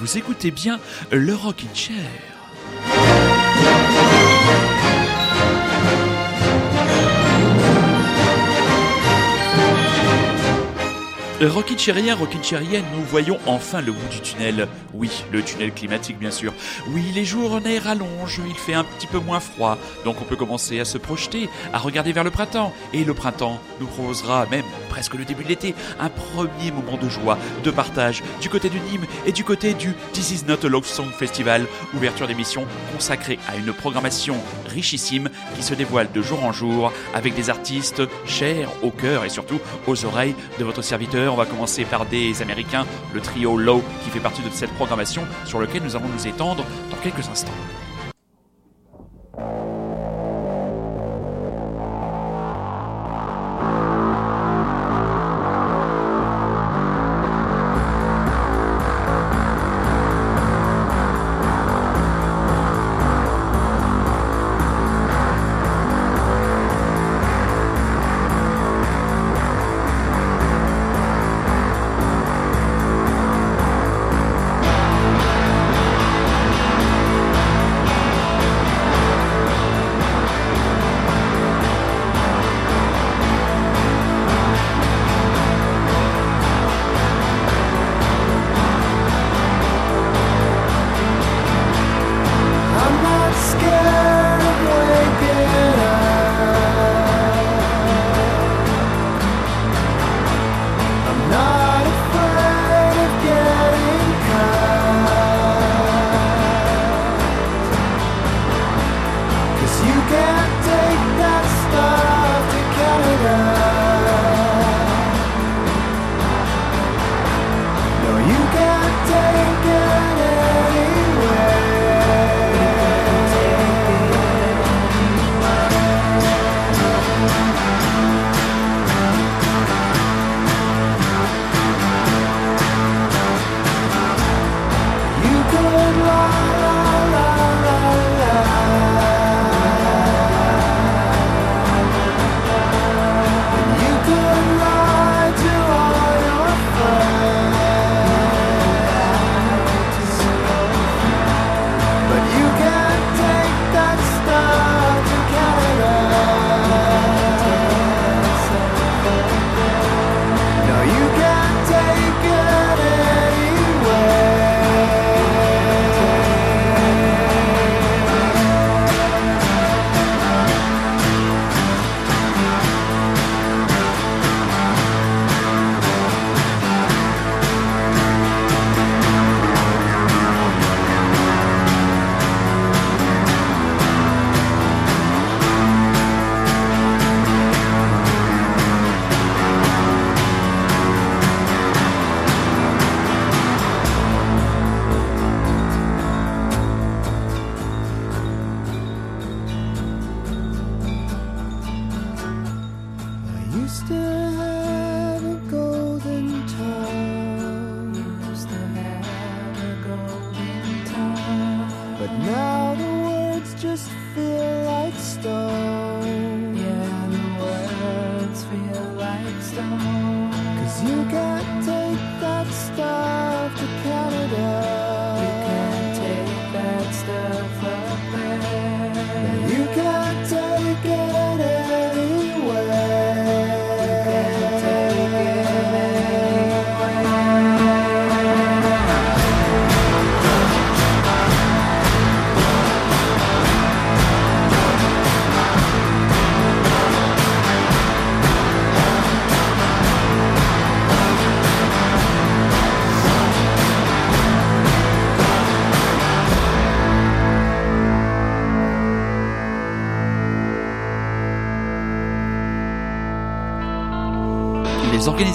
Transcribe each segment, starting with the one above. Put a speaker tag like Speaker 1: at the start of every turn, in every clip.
Speaker 1: vous écoutez bien le Rockin' Chair. Rockin' Chérien, Rockin' Chérienne, nous voyons enfin le bout du tunnel. Oui, le tunnel climatique bien sûr. Oui, les journées rallongent, il fait un petit peu moins froid, donc on peut commencer à se projeter, à regarder vers le printemps. Et le printemps nous proposera même presque le début de l'été, un premier moment de joie, de partage, du côté du Nîmes et du côté du This Is Not a Love Song Festival, ouverture d'émission consacrée à une programmation richissime qui se dévoile de jour en jour avec des artistes chers au cœur et surtout aux oreilles de votre serviteur. On va commencer par des Américains, le trio Low qui fait partie de cette programmation sur lequel nous allons nous étendre dans quelques instants. Les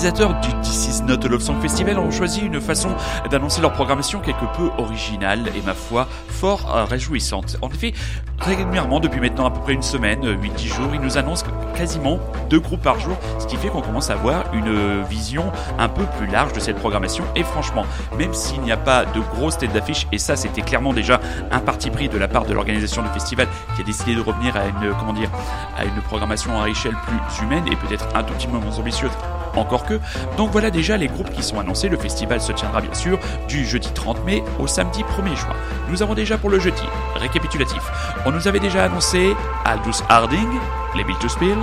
Speaker 1: organisateurs du This Is Not a Love Song Festival ont choisi une façon d'annoncer leur programmation quelque peu originale et ma foi fort euh, réjouissante. En effet, régulièrement depuis maintenant à peu près une semaine, 8-10 euh, jours, ils nous annoncent quasiment deux groupes par jour, ce qui fait qu'on commence à avoir une vision un peu plus large de cette programmation. Et franchement, même s'il n'y a pas de grosses têtes d'affiche, et ça c'était clairement déjà un parti pris de la part de l'organisation du festival qui a décidé de revenir à une comment dire à une programmation à échelle plus humaine et peut-être un tout petit peu moins ambitieuse encore que. Donc voilà déjà les groupes qui sont annoncés. Le festival se tiendra bien sûr du jeudi 30 mai au samedi 1er juin. Nous avons déjà pour le jeudi, récapitulatif, on nous avait déjà annoncé Aldous Harding, les Bill to Spill,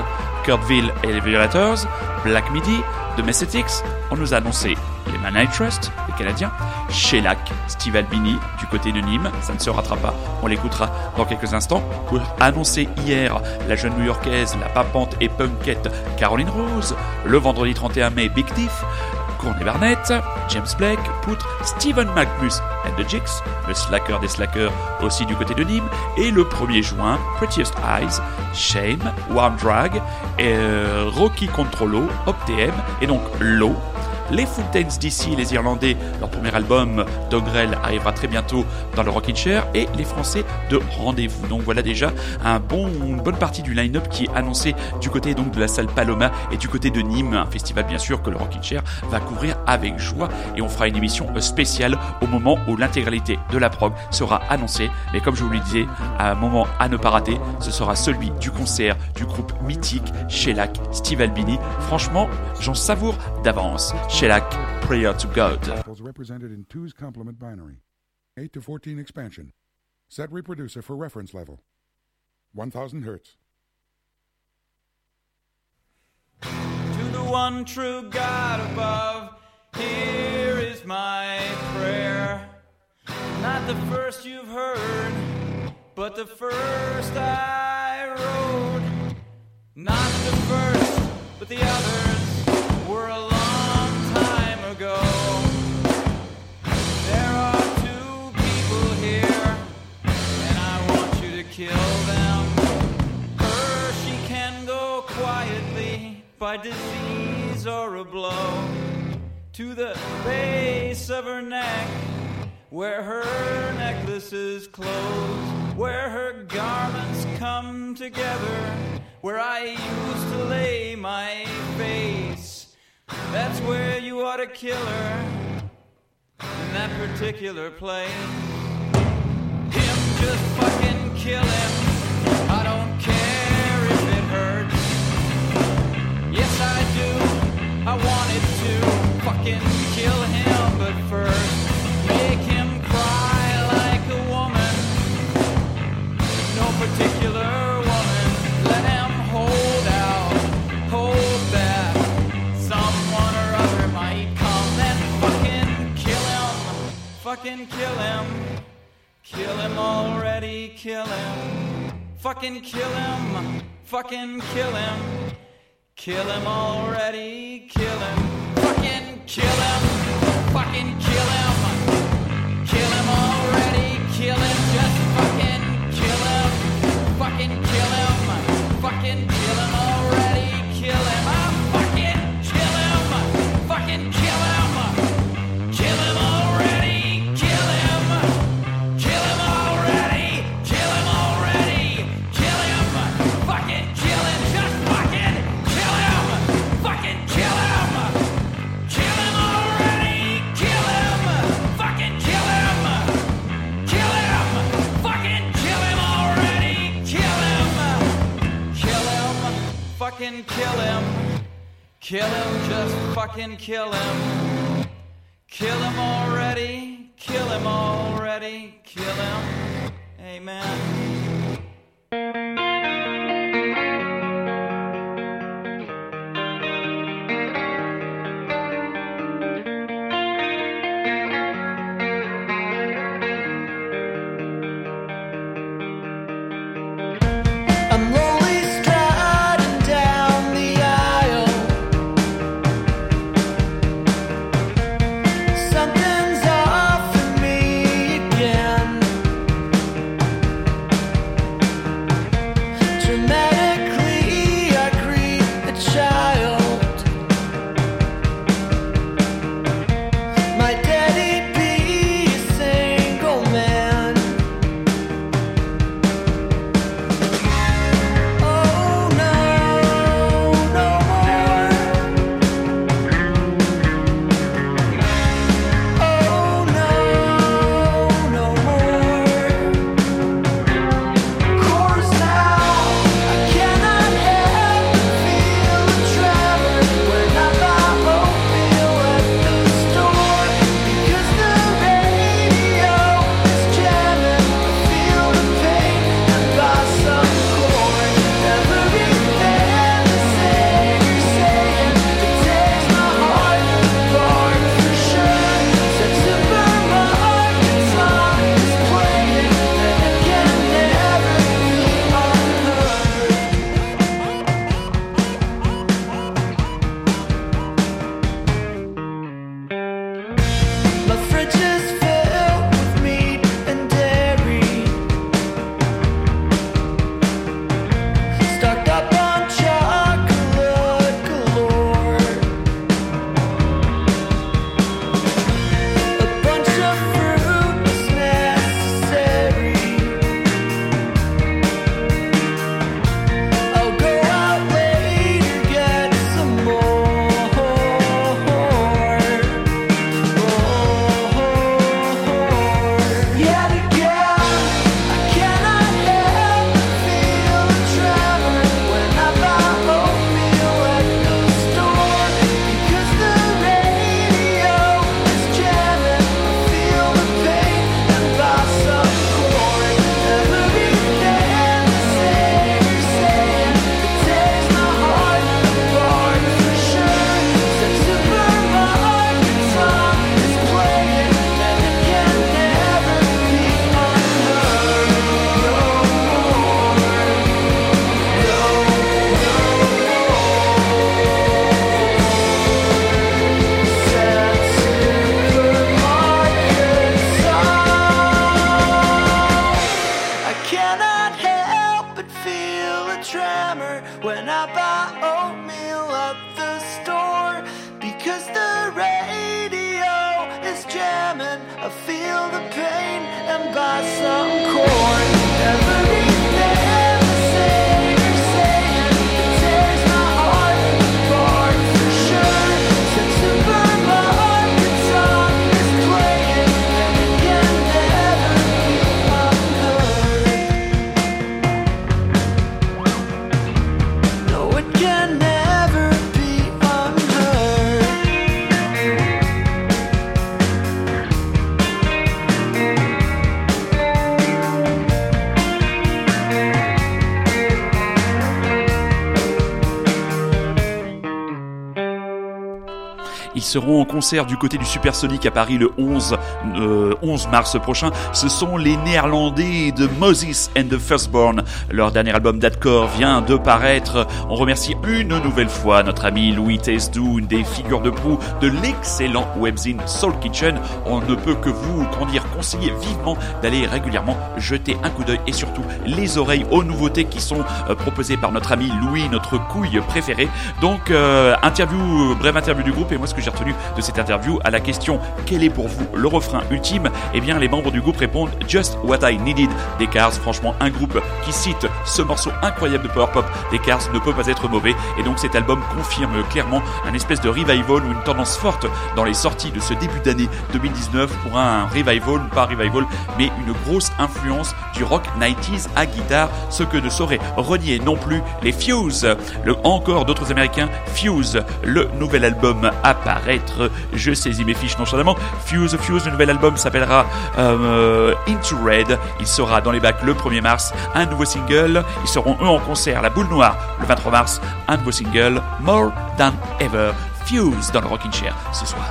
Speaker 1: Kurtville et les Violators, Black Midi, The Messetics, on nous a annoncé les Man I Trust, les Canadiens, Shellac, Steve Albini du côté de Nîmes, ça ne se rattrape pas, on l'écoutera dans quelques instants, pour annoncer hier la jeune new-yorkaise, la papante et punkette Caroline Rose, le vendredi 31 mai Big Thief, Courtney Barnett, James Blake, Poutre, Stephen McMus and the Jigs, le slacker des slackers aussi du côté de Nîmes, et le 1er juin, Prettiest Eyes, Shame, Warm Drag, euh, Rocky Controllo, OpTM, et donc Low, les Fountains d'ici, les Irlandais, leur premier album Dogrel arrivera très bientôt dans le Rockin' Chair et les Français de Rendez-vous. Donc voilà déjà une bonne partie du line-up qui est annoncé du côté donc de la salle Paloma et du côté de Nîmes, un festival bien sûr que le Rockin' Chair va couvrir avec joie et on fera une émission spéciale au moment où l'intégralité de la prog sera annoncée. Mais comme je vous le disais, un moment à ne pas rater, ce sera celui du concert du groupe mythique Shellac, Steve Albini. Franchement, j'en savoure d'avance. Shellac, Prayer to God.
Speaker 2: represented in 2's complement binary. 8 to 14 expansion. Set reproducer for reference level. 1000 hertz.
Speaker 3: To the one true God above, here is my prayer. Not the first you've heard, but the first I wrote. Not the first, but the others by disease or a blow to the base of her neck, where her necklaces close, where her garments come together, where I used to lay my face. That's where you ought to kill her in that particular place. Him, just fucking kill him. I wanted to fucking kill him, but first make him cry like a woman. No particular woman. Let him hold out, hold back. Someone or other might come, then fucking kill him. Fucking kill him. Kill him already, kill him. Fucking kill him. Fucking kill him. Kill him already, kill him. Fucking kill him. Fucking kill him. Fucking kill him. Kill him, just fucking kill him. Kill him already, kill him already, kill him. Amen.
Speaker 1: Seront en concert du côté du Supersonic à Paris le 11, 11 euh, mars prochain. Ce sont les Néerlandais de Moses and the Firstborn. Leur dernier album d'Adcore vient de paraître. On remercie une nouvelle fois notre ami Louis Tesdou, une des figures de proue de l'excellent webzine Soul Kitchen. On ne peut que vous, comment conseiller vivement d'aller régulièrement jeter un coup d'œil et surtout les oreilles aux nouveautés qui sont euh, proposées par notre ami Louis, notre couille préférée. Donc, euh, interview, brève interview du groupe et moi ce que j'ai retenu de cette interview à la question quel est pour vous le refrain ultime? Eh bien, les membres du groupe répondent Just What I Needed des Cars. Franchement, un groupe qui cite ce morceau incroyable de power pop des Cars ne peut pas être mauvais. Et donc, cet album confirme clairement un espèce de revival ou une tendance forte dans les sorties de ce début d'année 2019 pour un revival, pas revival, mais une grosse influence du rock 90s à guitare, ce que ne saurait renier non plus les Fuse. Encore d'autres américains, Fuse, le nouvel album je saisis mes fiches nonchalamment. Fuse, Fuse, le nouvel album s'appellera euh, Into Red. Il sera dans les bacs le 1er mars. Un nouveau single. Ils seront eux en concert à la Boule Noire le 23 mars. Un nouveau single, More Than Ever. Fuse dans le Rockin' Chair ce soir.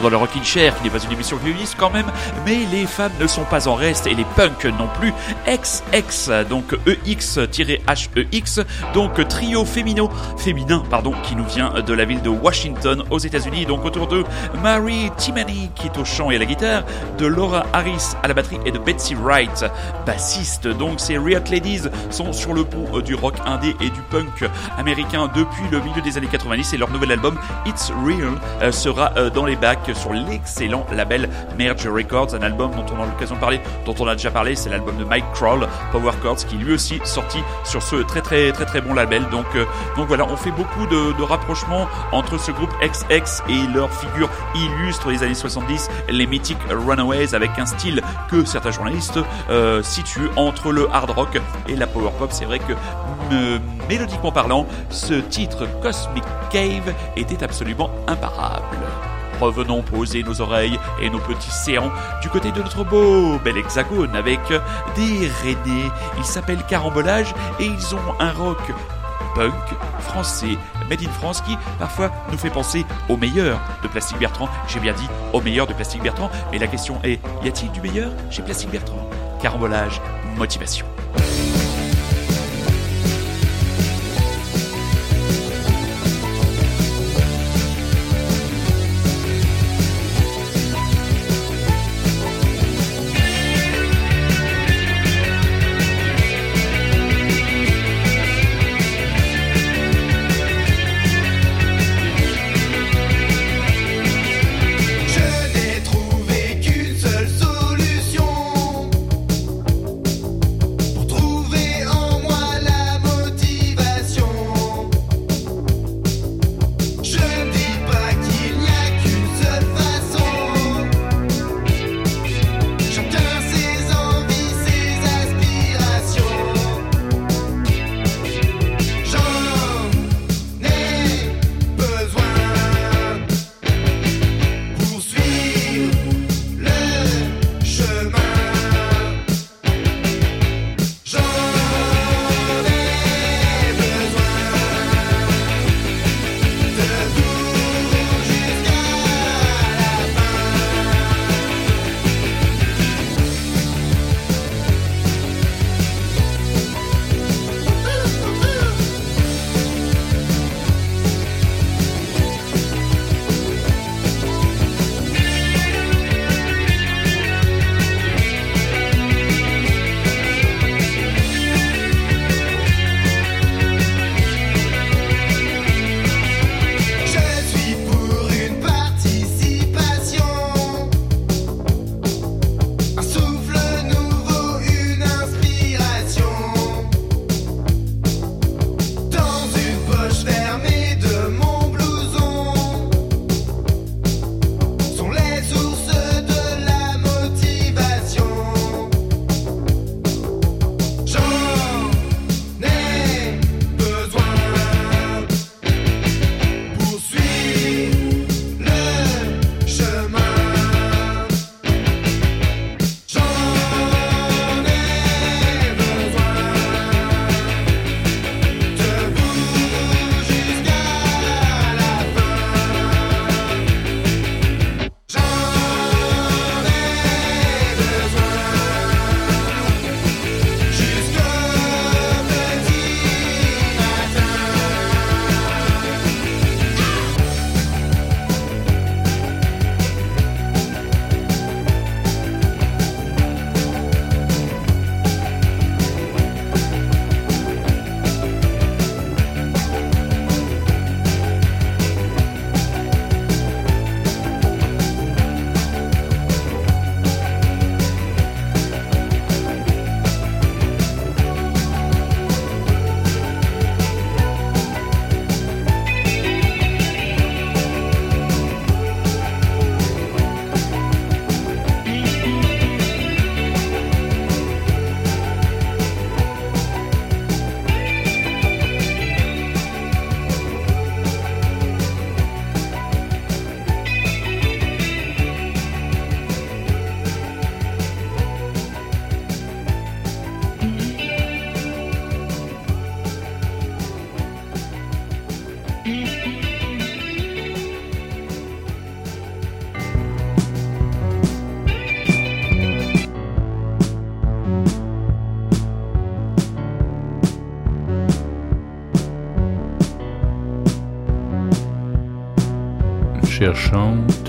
Speaker 1: Dans le Rockin' Chair, qui n'est pas une émission féministe quand même, mais les femmes ne sont pas en reste et les punks non plus. XX, donc EX-HEX, donc trio féminin, féminin, pardon, qui nous vient de la ville de Washington aux États-Unis. Donc autour de Mary Timany qui est au chant et à la guitare, de Laura Harris à la batterie et de Betsy Wright, bassiste. Donc ces Riot Ladies sont sur le pont du rock indé et du punk américain depuis le milieu des années 90 et leur nouvel album It's Real euh, sera euh, dans les bacs sur l'excellent label Merge Records, un album dont on a l'occasion de parler, dont on a déjà parlé, c'est l'album de Mike Kroll, Power Chords, qui lui aussi sorti sur ce très très très très bon label. Donc euh, donc voilà, on fait beaucoup de, rapprochements entre ce groupe XX et leur figure illustre des années 70, les mythiques Runaways, avec un style que certains journalistes euh, situent entre le hard rock et la power pop. C'est vrai que mélodiquement parlant, ce titre Cosmic Cave était absolument imparable. Revenons poser nos oreilles et nos petits séants du côté de notre beau bel hexagone avec des Rennais. Ils s'appellent Carambolage et ils ont un rock punk français, made in France, qui parfois nous fait penser au meilleur de Plastique Bertrand. J'ai bien dit au meilleur de Plastique Bertrand, mais la question est, y a-t-il du meilleur chez Plastique Bertrand? Carambolage, motivation.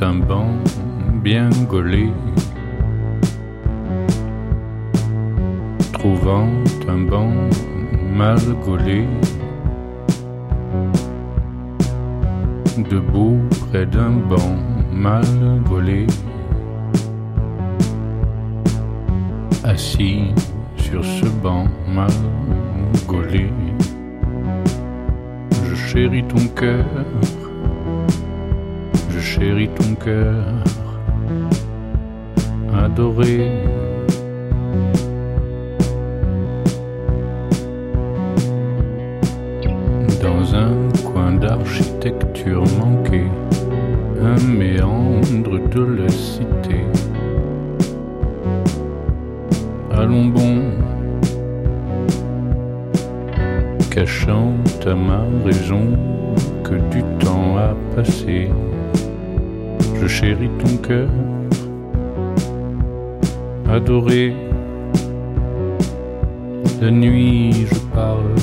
Speaker 4: Un banc bien gaulé, trouvant un banc mal gaulé, debout près d'un banc mal gaulé, assis sur ce banc mal gaulé, je chéris ton cœur ton cœur adoré. Dans un coin d'architecture manqué, un méandre de la cité. Allons bon, cachant à ma raison que du temps a passé je chéris ton cœur, adoré. La nuit, je parle,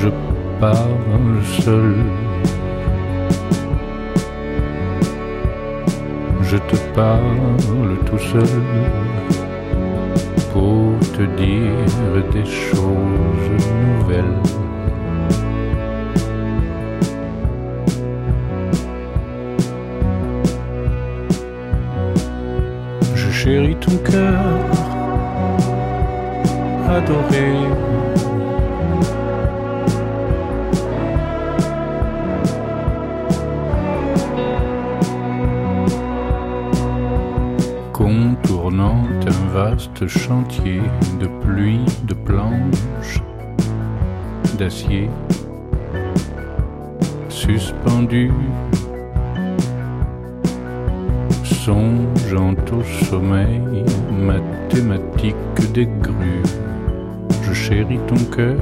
Speaker 4: je parle seul. Je te parle tout seul pour te dire des choses nouvelles. Cœur adoré. Contournant un vaste chantier de pluie, de planches, d'acier, suspendu songeant au sommeil mathématique des grues. Je chéris ton cœur,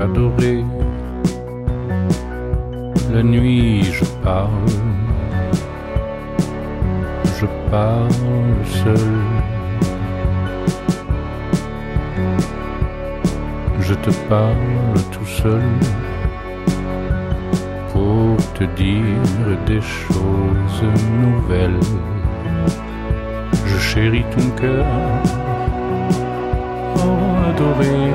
Speaker 4: adoré. La nuit, je parle, je parle seul. Je te parle tout seul te dire des choses nouvelles. Je chéris ton cœur, oh adoré.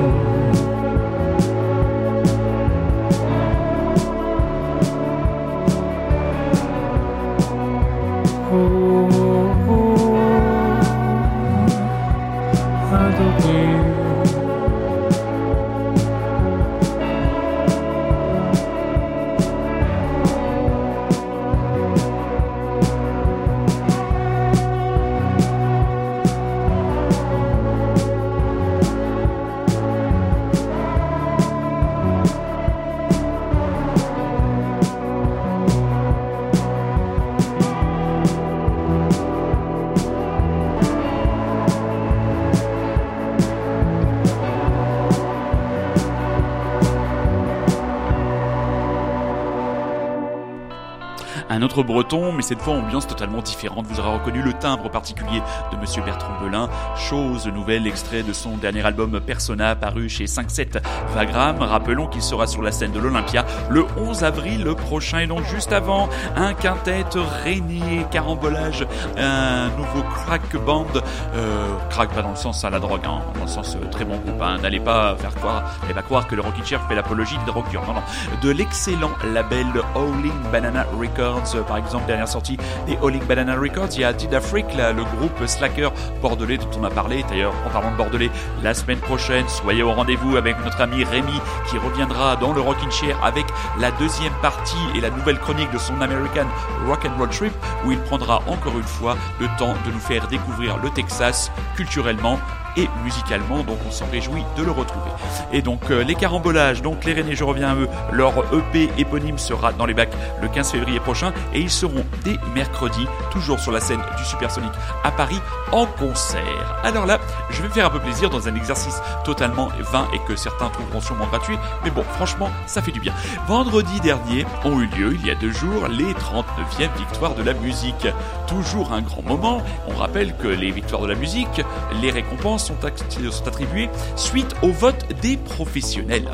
Speaker 1: Breton, mais cette fois ambiance totalement différente. Vous aurez reconnu le timbre particulier de Monsieur Bertrand Belin. Chose nouvelle, extrait de son dernier album Persona, paru chez 5-7 Vagram. Rappelons qu'il sera sur la scène de l'Olympia le 11 avril prochain. Et donc juste avant, un quintet René, carambolage, un nouveau crack band. Euh, crack pas dans le sens à la drogue, hein, dans le sens euh, très bon groupe. Hein. N'allez pas faire croire, n'allez pas croire que le Rocky Chair fait l'apologie des drogueurs. Non, non. De l'excellent label Howling Banana Records par exemple, dernière sortie des Howling Banana Records. Il y a Did Afrique, le groupe slacker bordelais dont on a parlé. D'ailleurs, en parlant de bordelais, la semaine prochaine, soyez au rendez-vous avec notre ami Rémi qui reviendra dans le Rockin' Chair avec la deuxième partie et la nouvelle chronique de son American Rock and Roll Trip où il prendra encore une fois le temps de nous faire découvrir le Texas culturellement et musicalement, donc on s'en réjouit de le retrouver. Et donc euh, les carambolages, donc les Rennais, je reviens à eux, leur EP éponyme sera dans les bacs le 15 février prochain et ils seront dès mercredi, toujours sur la scène du Supersonic à Paris, en concert. Alors là, je vais faire un peu plaisir dans un exercice totalement vain et que certains trouveront sûrement gratuit, mais bon, franchement, ça fait du bien. Vendredi dernier ont eu lieu, il y a deux jours, les 39e victoires de la musique. Toujours un grand moment, on rappelle que les victoires de la musique, les récompenses sont, sont attribués suite au vote des professionnels.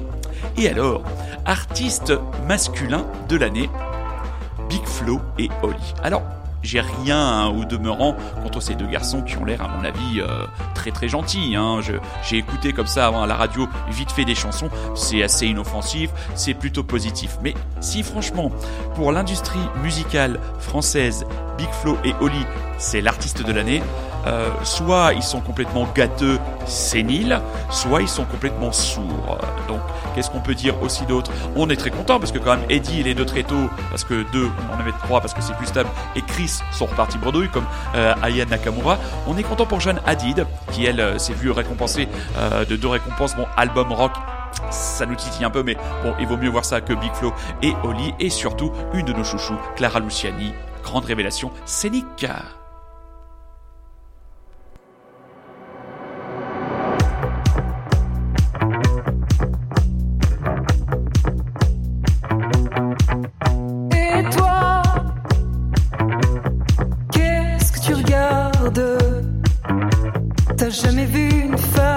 Speaker 1: Et alors, artiste masculin de l'année, Big Flo et Oli. Alors, j'ai rien hein, au demeurant contre ces deux garçons qui ont l'air, à mon avis, euh, très très gentils. Hein. J'ai écouté comme ça avant à la radio vite fait des chansons, c'est assez inoffensif, c'est plutôt positif. Mais si franchement, pour l'industrie musicale française, Big Flo et Oli, c'est l'artiste de l'année, euh, soit ils sont complètement gâteux, séniles, soit ils sont complètement sourds. Donc, qu'est-ce qu'on peut dire aussi d'autre? On est très content parce que quand même Eddie et les deux très tôt, parce que deux, on en avait trois parce que c'est plus stable, et Chris sont repartis bredouille comme euh, Aya Nakamura. On est content pour Jeanne Hadid, qui elle euh, s'est vue récompensée euh, de deux récompenses, bon album rock ça nous titille un peu, mais bon, il vaut mieux voir ça que Big Flo et Oli, et surtout une de nos chouchous, Clara Luciani, grande révélation scénique.
Speaker 5: T'as jamais vu une femme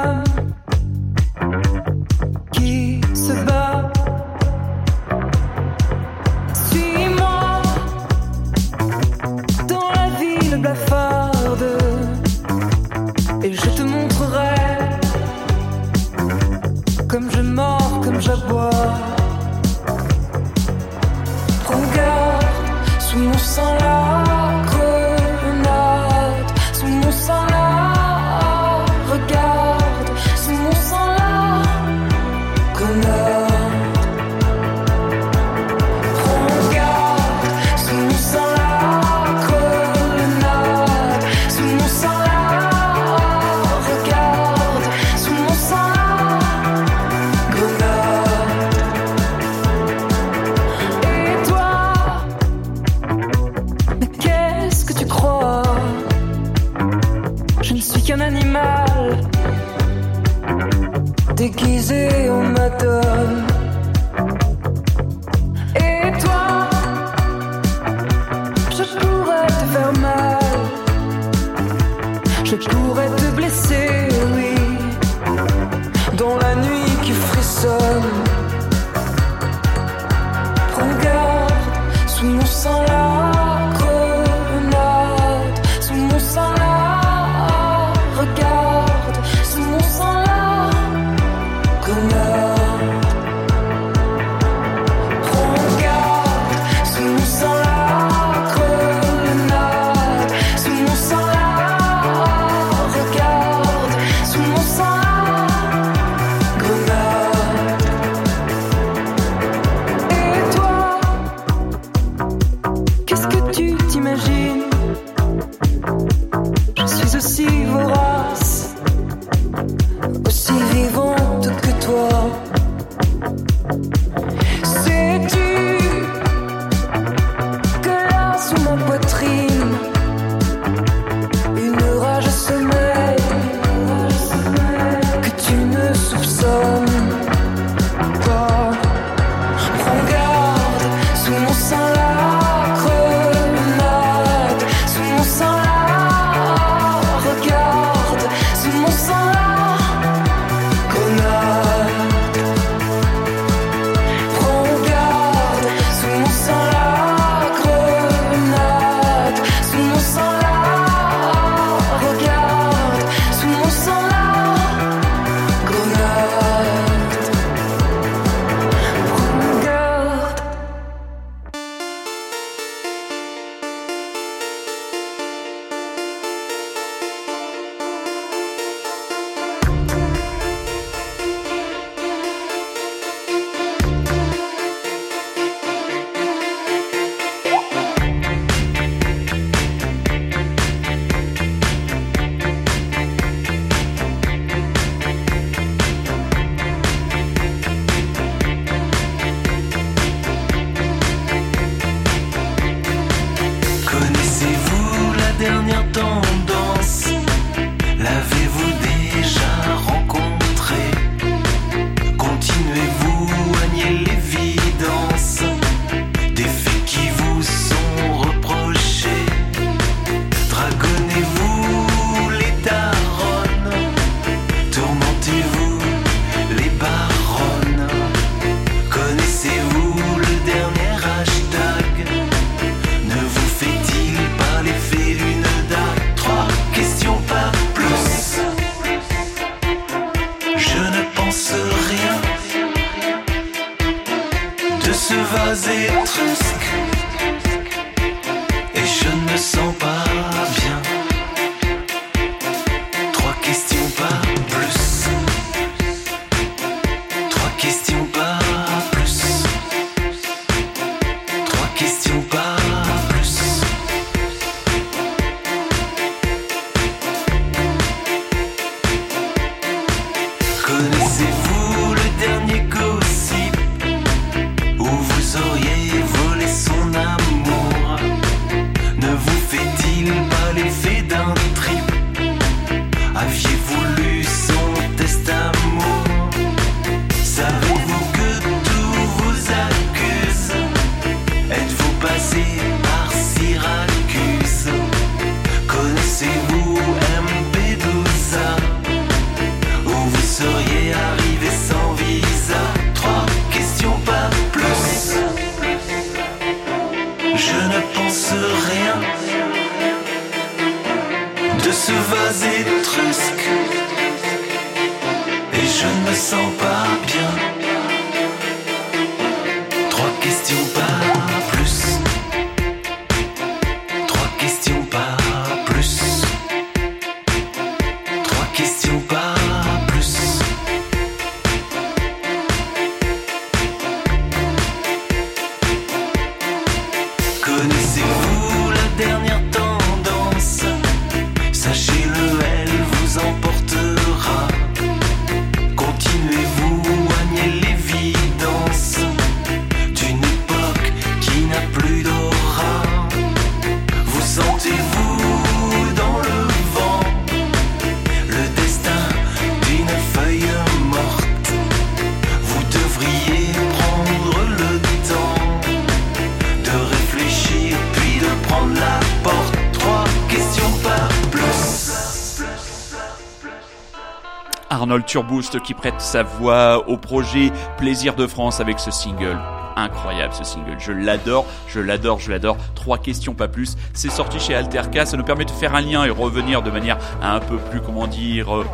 Speaker 1: Turboost qui prête sa voix au projet Plaisir de France avec ce single. Incroyable ce single, je l'adore, je l'adore, je l'adore. Trois questions, pas plus. C'est sorti chez Alterca, ça nous permet de faire un lien et revenir de manière un peu plus, comment dire, euh,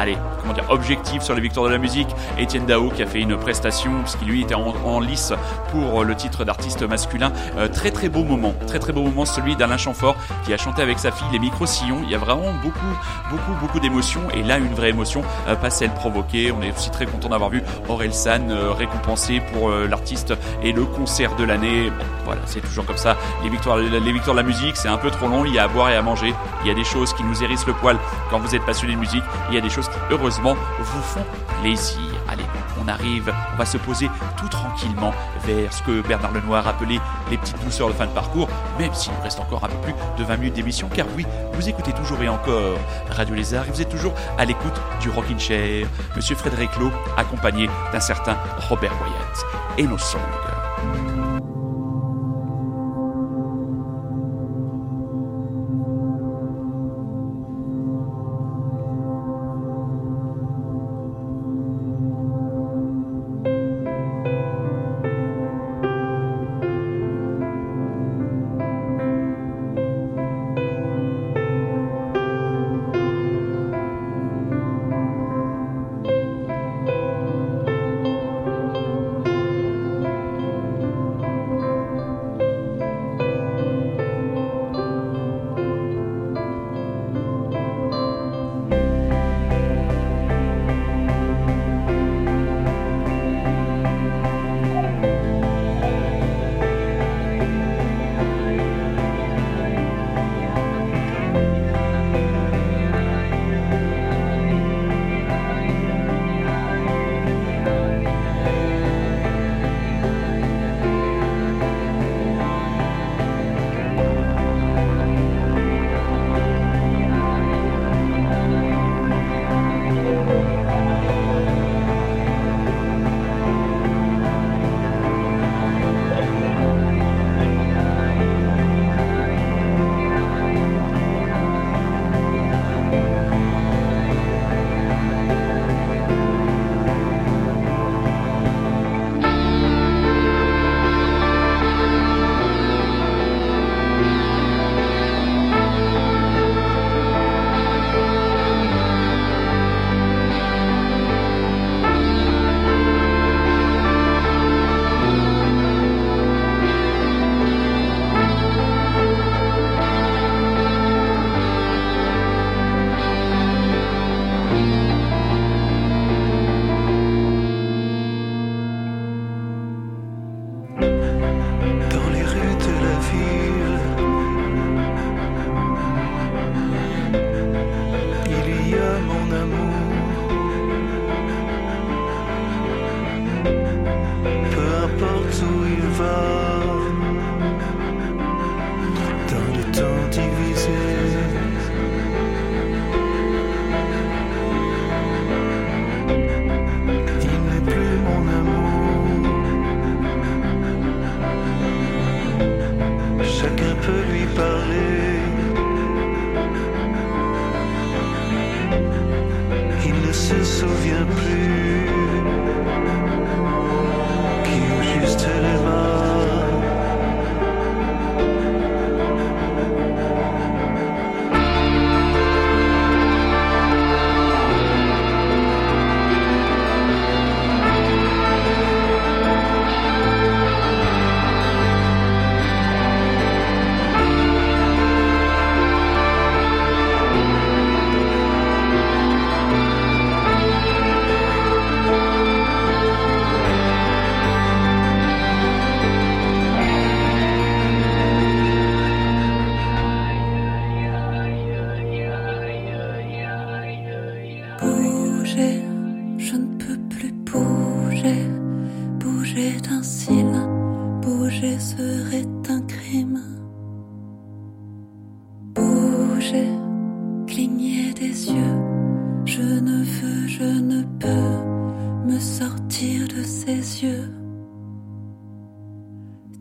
Speaker 1: allez, dire, objectif sur les victoires de la musique. Étienne Dao qui a fait une prestation, puisqu'il lui était en, lice pour le titre d'artiste masculin. Euh, très très beau moment, très très beau moment, celui d'Alain Chamfort qui a chanté avec sa fille les micro-sillons. Il y a vraiment beaucoup, beaucoup, beaucoup d'émotions. Et là, une vraie émotion, euh, pas celle provoquée. On est aussi très content d'avoir vu Aurel San euh, récompensé pour euh, l'artiste et le concert de l'année. Bon, voilà, c'est toujours comme ça. Les victoires, les victoires de la musique, c'est un peu trop long. Il y a à boire et à manger. Il y a des choses qui nous hérissent le poil quand vous êtes passionné de musique. Il y a des choses qui, heureusement, vous font plaisir. Allez, on arrive, on va se poser tout tranquillement vers ce que Bernard Lenoir appelait les petites douceurs de fin de parcours, même s'il nous reste encore un peu plus de 20 minutes d'émission, car oui, vous écoutez toujours et encore Radio Lézard, et vous êtes toujours à l'écoute du Rockin' Chair, Monsieur Frédéric Lowe, accompagné d'un certain Robert Wyatt, et nos songs.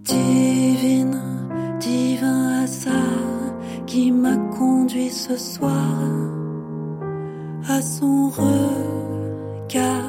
Speaker 6: Divine, divin hasard qui m'a conduit ce soir à son regard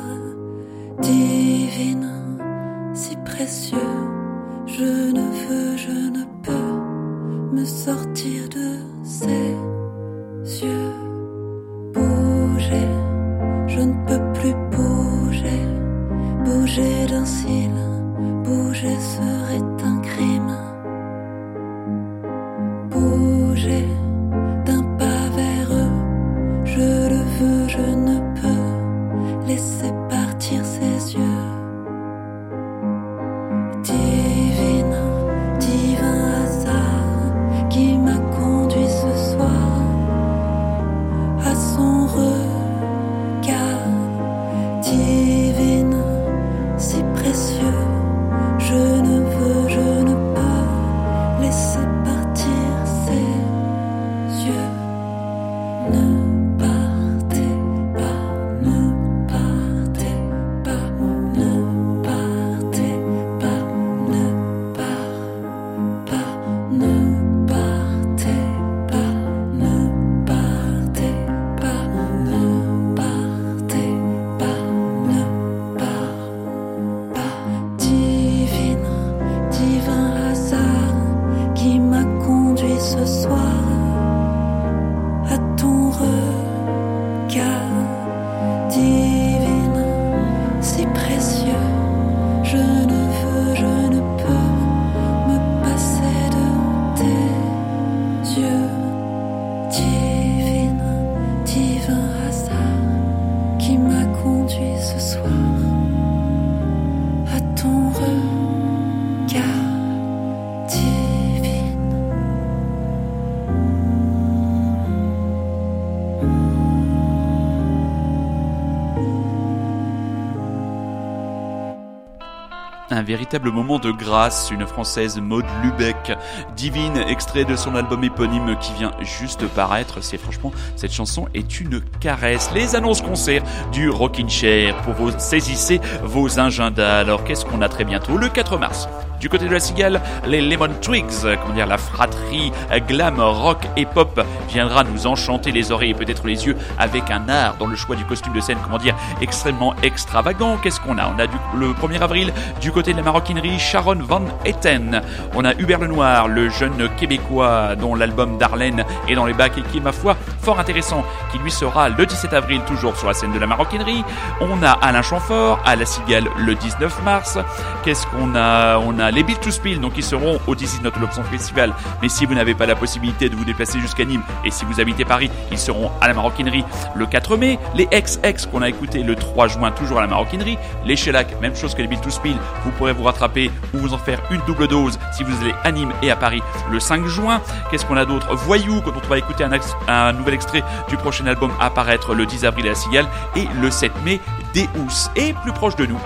Speaker 1: véritable moment de grâce, une française Maud Lubeck, divine, extrait de son album éponyme qui vient juste paraître. C'est franchement, cette chanson est une caresse. Les annonces concerts du Rockin' Chair pour vous saisissez vos agendas. Alors qu'est-ce qu'on a très bientôt? Le 4 mars. Du côté de la cigale, les Lemon Twigs, comment dire, la fratrie glam, rock et pop viendra nous enchanter les oreilles et peut-être les yeux avec un art dans le choix du costume de scène, comment dire, extrêmement extravagant. Qu'est-ce qu'on a? On a le 1er avril du côté de la maroquinerie Sharon Van Etten. On a Hubert Lenoir, le jeune québécois dont l'album Darlene est dans les bacs et qui est, ma foi, fort intéressant, qui lui sera le 17 avril toujours sur la scène de la maroquinerie. On a Alain Chamfort à La Cigale le 19 mars. Qu'est-ce qu'on a? On a les Bill to Spill, donc ils seront au 16 Not Lobson Festival. Mais si vous n'avez pas la possibilité de vous déplacer jusqu'à Nîmes et si vous habitez Paris, ils seront à la maroquinerie le 4 mai. Les ex-ex qu'on a écouté le 3 juin toujours à la maroquinerie. Les Shellac, même chose que les Bill to Spill.
Speaker 7: Vous pourrez vous rattraper ou vous en faire une double dose si vous allez à Nîmes et à Paris le 5 juin. Qu'est-ce qu'on a d'autre? Voyou, quand on va écouter un, nouvel extrait du prochain album apparaître le 10 avril à Cigale et le 7 mai, Deus. Et plus proche de nous,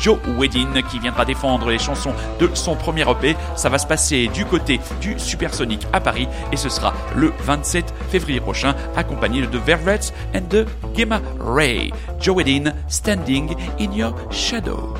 Speaker 7: Joe Weddin qui viendra défendre les chansons de son premier EP. Ça va se passer du côté du Supersonic à Paris et ce sera le 27 février prochain accompagné de The Vervets and de Gemma Ray. Joe Weddin Standing in Your Shadow.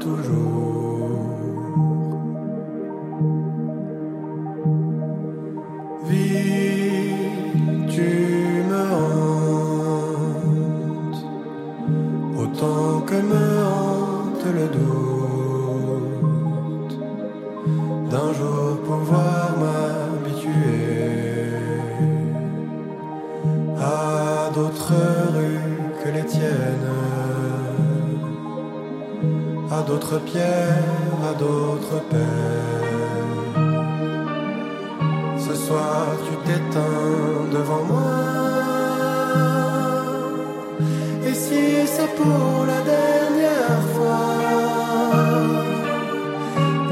Speaker 8: toujours. Tu me hantes Autant que me hante le doute D'un jour pouvoir m'habituer À d'autres rues que les tiennes. d'autres pierres, à d'autres pères. Ce soir tu t'éteins devant moi. Et si c'est pour la dernière fois,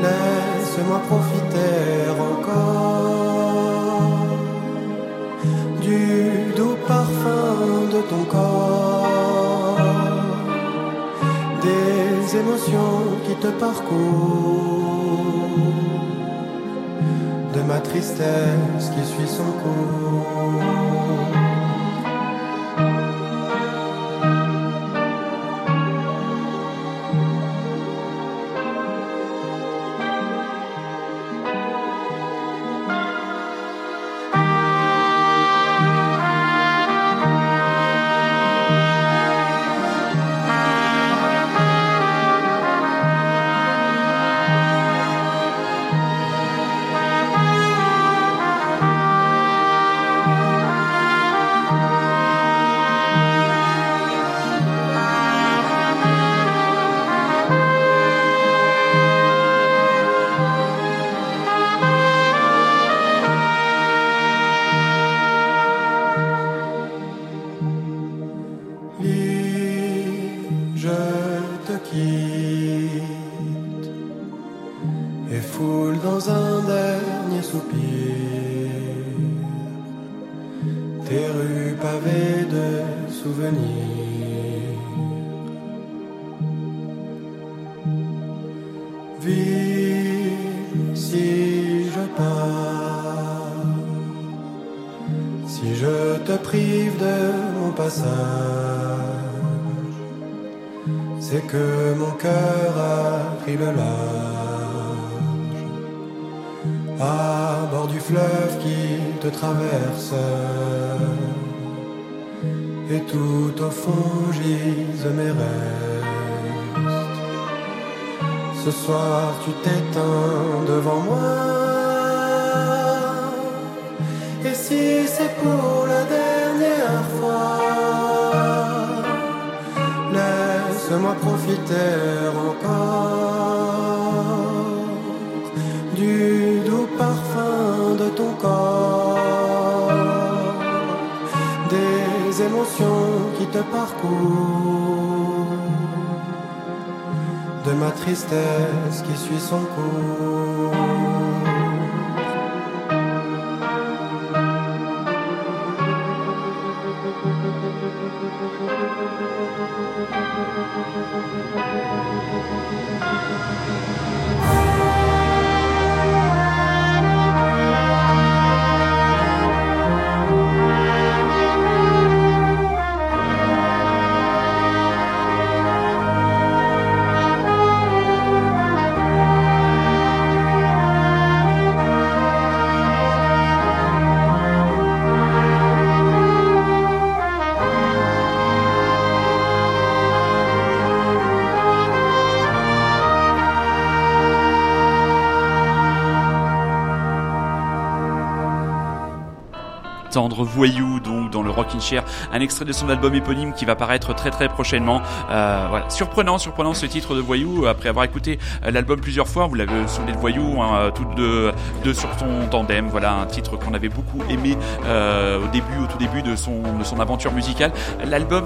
Speaker 8: laisse-moi profiter encore du doux parfum de ton corps. émotions qui te parcourent, de ma tristesse qui suit son cours. Ce soir tu t'éteins devant moi. Et si c'est pour la dernière fois, laisse-moi profiter encore du doux parfum de ton corps, des émotions qui te parcourent tristesse qui suit son cours.
Speaker 1: Voyou, donc dans le Rockin' Chair, un extrait de son album éponyme qui va paraître très très prochainement. Euh, voilà, surprenant, surprenant ce titre de Voyou. Après avoir écouté euh, l'album plusieurs fois, vous l'avez souvenez de Voyou, hein, toutes deux, sur son tandem. Voilà un titre qu'on avait beaucoup aimé euh, au début, au tout début de son de son aventure musicale. L'album,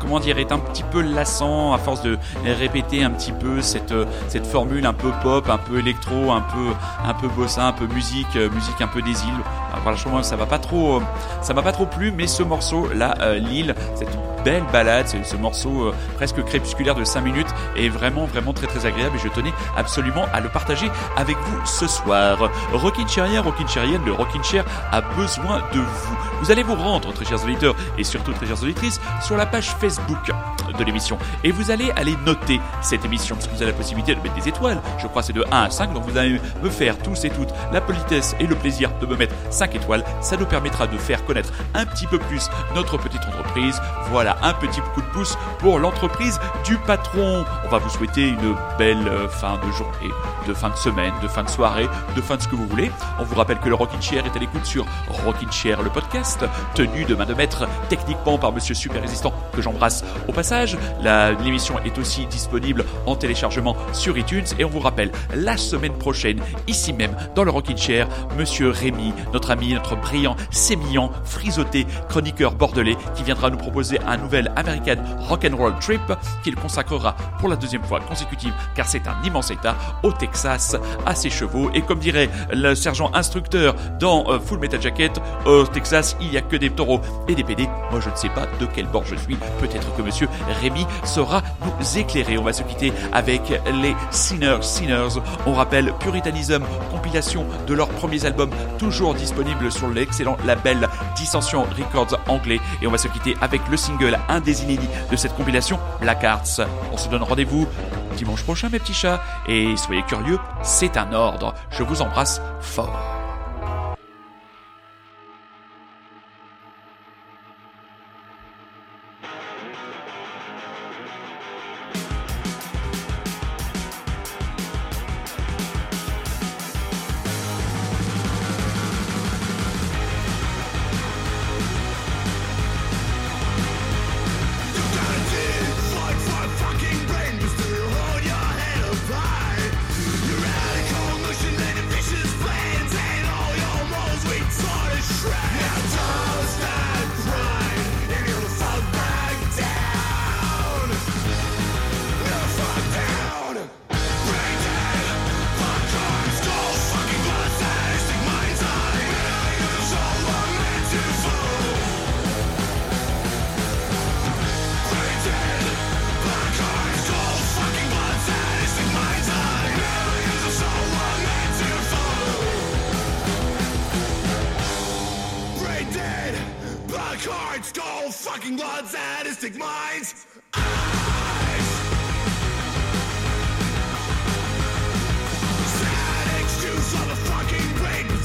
Speaker 1: comment dire, est un petit peu lassant à force de répéter un petit peu cette cette formule un peu pop, un peu électro, un peu un peu bossa, un peu musique, euh, musique un peu des îles. Que ça va pas trop, euh, ça m'a pas trop plu, mais ce morceau là, euh, Lille, cette belle balade, ce, ce morceau euh, presque crépusculaire de 5 minutes est vraiment vraiment très très agréable et je tenais absolument à le partager avec vous ce soir. Rockin' Chairien, Rockin' Chairienne, le Rockin' Chair a besoin de vous. Vous allez vous rendre, très chers auditeurs et surtout très chères auditrices, sur la page Facebook de l'émission et vous allez aller noter cette émission parce que vous avez la possibilité de mettre des étoiles. Je crois c'est de 1 à 5, donc vous allez me faire tous et toutes la politesse et le plaisir de me mettre 5 étoiles. Ça nous permettra de faire connaître un petit peu plus notre petite entreprise. Voilà, un petit coup de pouce pour l'entreprise du patron. On va vous souhaiter une belle euh, fin de journée, de fin de semaine, de fin de soirée, de fin de ce que vous voulez. On vous rappelle que le Rockin' Chair est à l'écoute sur Rockin' Chair, le podcast, tenu de main de maître techniquement par Monsieur Super Résistant, que j'embrasse au passage. L'émission est aussi disponible en téléchargement sur iTunes et on vous rappelle la semaine prochaine, ici même, dans le Rockin' Chair, Monsieur Rémi, notre ami, notre brillant, sémillant, frisoté, chroniqueur bordelais, qui viendra nous proposer un nouvel American Rock'n'Roll Trip qu'il consacrera pour la deuxième fois consécutive, car c'est un immense état, au Texas, à ses chevaux. Et comme dirait le sergent instructeur dans euh, Full Metal Jacket, au Texas, il n'y a que des taureaux et des PD. Moi, je ne sais pas de quel bord je suis.
Speaker 9: peut-être que monsieur Rémi saura nous éclairer. On va se quitter avec les Sinners Sinners. On rappelle Puritanism, compilation de leurs premiers albums, toujours disponible sur l'excellent label Dissension Records anglais. Et on va se quitter avec le single, un des inédits de cette compilation, Black Arts. On se donne rendez-vous dimanche prochain, mes petits chats. Et soyez curieux, c'est un ordre. Je vous embrasse fort.
Speaker 10: Motherfucking big